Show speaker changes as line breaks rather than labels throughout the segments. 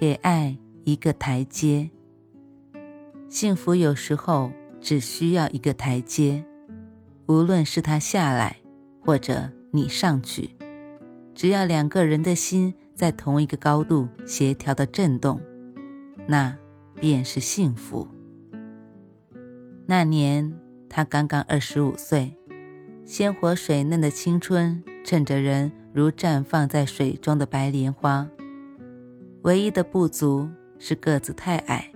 给爱一个台阶。幸福有时候只需要一个台阶，无论是他下来，或者你上去，只要两个人的心在同一个高度协调的震动，那便是幸福。那年他刚刚二十五岁，鲜活水嫩的青春，衬着人如绽放在水中的白莲花。唯一的不足是个子太矮，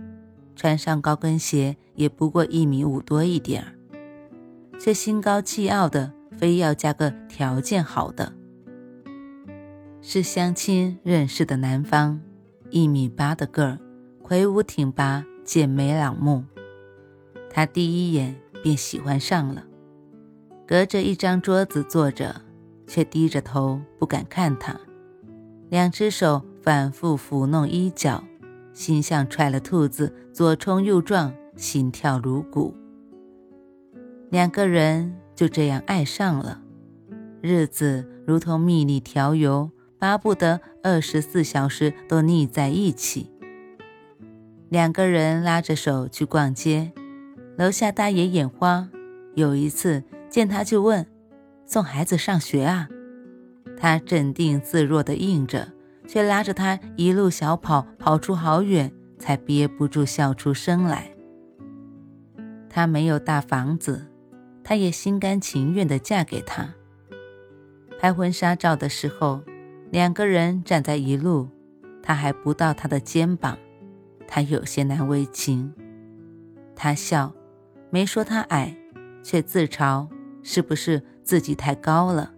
穿上高跟鞋也不过一米五多一点儿，却心高气傲的非要加个条件好的。是相亲认识的男方，一米八的个儿，魁梧挺拔，剑眉朗目。他第一眼便喜欢上了，隔着一张桌子坐着，却低着头不敢看他，两只手。反复抚弄衣角，心像踹了兔子，左冲右撞，心跳如鼓。两个人就这样爱上了，日子如同蜜里调油，巴不得二十四小时都腻在一起。两个人拉着手去逛街，楼下大爷眼花，有一次见他就问：“送孩子上学啊？”他镇定自若地应着。却拉着他一路小跑，跑出好远，才憋不住笑出声来。他没有大房子，他也心甘情愿地嫁给他。拍婚纱照的时候，两个人站在一路，他还不到他的肩膀，他有些难为情。他笑，没说他矮，却自嘲是不是自己太高了。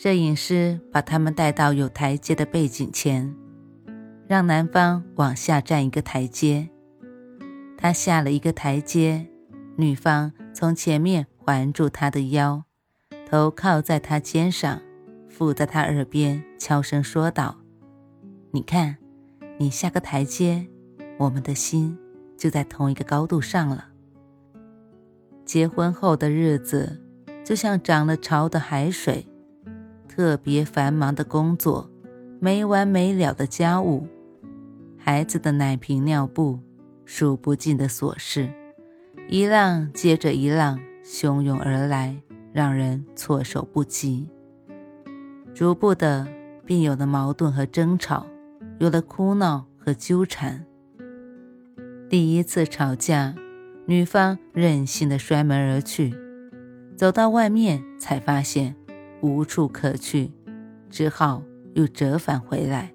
摄影师把他们带到有台阶的背景前，让男方往下站一个台阶。他下了一个台阶，女方从前面环住他的腰，头靠在他肩上，附在他耳边悄声说道：“你看，你下个台阶，我们的心就在同一个高度上了。结婚后的日子，就像涨了潮的海水。”特别繁忙的工作，没完没了的家务，孩子的奶瓶尿布，数不尽的琐事，一浪接着一浪汹涌而来，让人措手不及。逐步的，便有了矛盾和争吵，有了哭闹和纠缠。第一次吵架，女方任性的摔门而去，走到外面才发现。无处可去，只好又折返回来，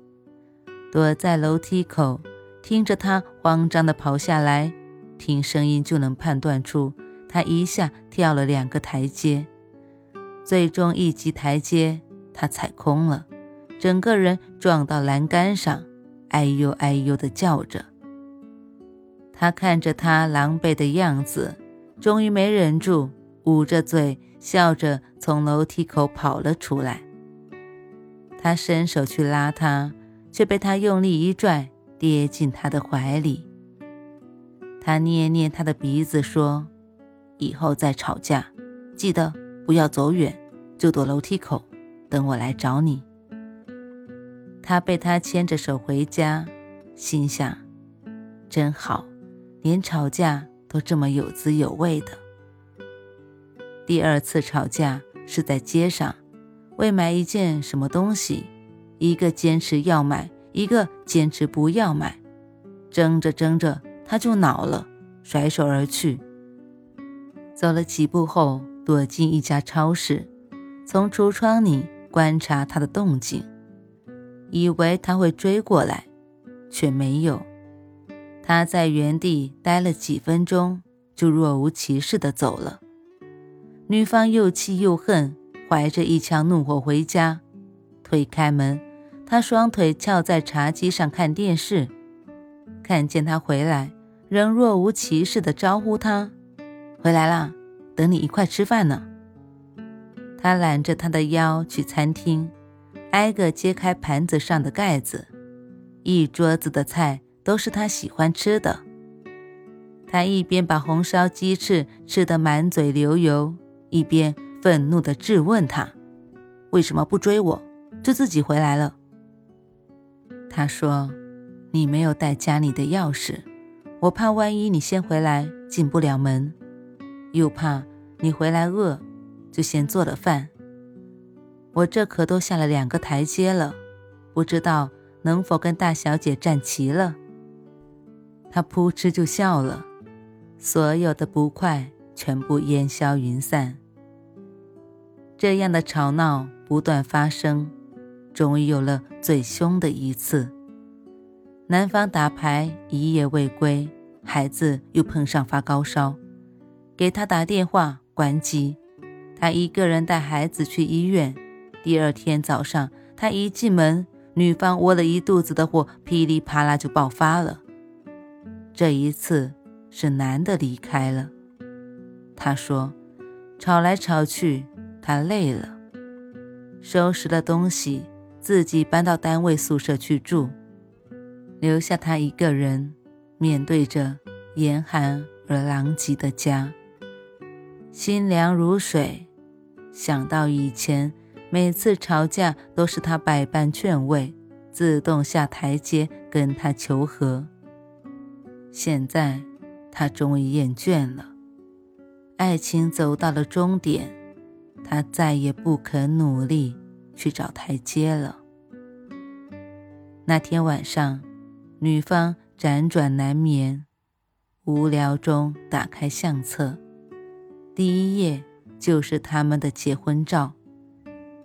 躲在楼梯口，听着他慌张地跑下来，听声音就能判断出他一下跳了两个台阶，最终一级台阶他踩空了，整个人撞到栏杆上，哎呦哎呦地叫着。他看着他狼狈的样子，终于没忍住，捂着嘴。笑着从楼梯口跑了出来。他伸手去拉他，却被他用力一拽，跌进他的怀里。他捏捏他的鼻子说：“以后再吵架，记得不要走远，就躲楼梯口，等我来找你。”他被他牵着手回家，心想：“真好，连吵架都这么有滋有味的。”第二次吵架是在街上，为买一件什么东西，一个坚持要买，一个坚持不要买，争着争着他就恼了，甩手而去。走了几步后，躲进一家超市，从橱窗里观察他的动静，以为他会追过来，却没有。他在原地待了几分钟，就若无其事地走了。女方又气又恨，怀着一腔怒火回家，推开门，他双腿翘在茶几上看电视，看见他回来，仍若无其事地招呼他：“回来啦，等你一块吃饭呢。”他揽着他的腰去餐厅，挨个揭开盘子上的盖子，一桌子的菜都是他喜欢吃的。他一边把红烧鸡翅吃得满嘴流油，一边愤怒地质问他：“为什么不追我，就自己回来了？”他说：“你没有带家里的钥匙，我怕万一你先回来进不了门，又怕你回来饿，就先做了饭。我这可都下了两个台阶了，不知道能否跟大小姐站齐了。”他扑哧就笑了。所有的不快全部烟消云散。这样的吵闹不断发生，终于有了最凶的一次。男方打牌一夜未归，孩子又碰上发高烧，给他打电话关机，他一个人带孩子去医院。第二天早上，他一进门，女方窝了一肚子的火，噼里啪啦就爆发了。这一次。是男的离开了，他说：“吵来吵去，他累了，收拾了东西，自己搬到单位宿舍去住，留下他一个人，面对着严寒而狼藉的家，心凉如水。想到以前每次吵架都是他百般劝慰，自动下台阶跟他求和，现在。”他终于厌倦了，爱情走到了终点，他再也不肯努力去找台阶了。那天晚上，女方辗转难眠，无聊中打开相册，第一页就是他们的结婚照，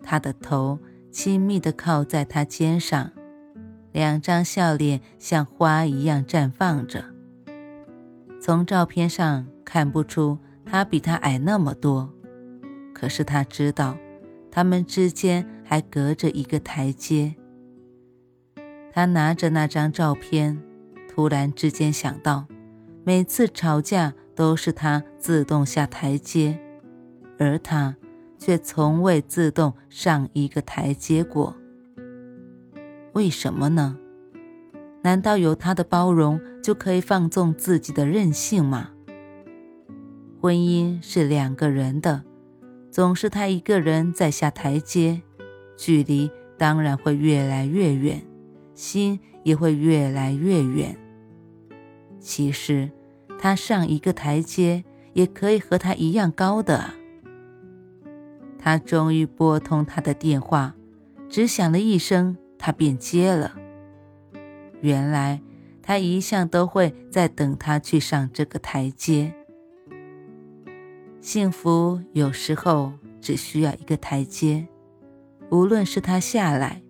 他的头亲密地靠在他肩上，两张笑脸像花一样绽放着。从照片上看不出他比他矮那么多，可是他知道，他们之间还隔着一个台阶。他拿着那张照片，突然之间想到，每次吵架都是他自动下台阶，而他却从未自动上一个台阶过。为什么呢？难道有他的包容就可以放纵自己的任性吗？婚姻是两个人的，总是他一个人在下台阶，距离当然会越来越远，心也会越来越远。其实，他上一个台阶也可以和他一样高的。他终于拨通他的电话，只响了一声，他便接了。原来他一向都会在等他去上这个台阶。幸福有时候只需要一个台阶，无论是他下来，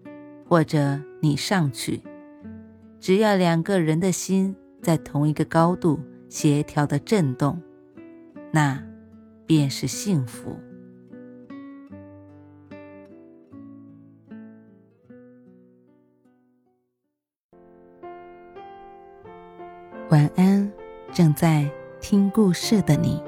或者你上去，只要两个人的心在同一个高度协调的震动，那便是幸福。晚安，正在听故事的你。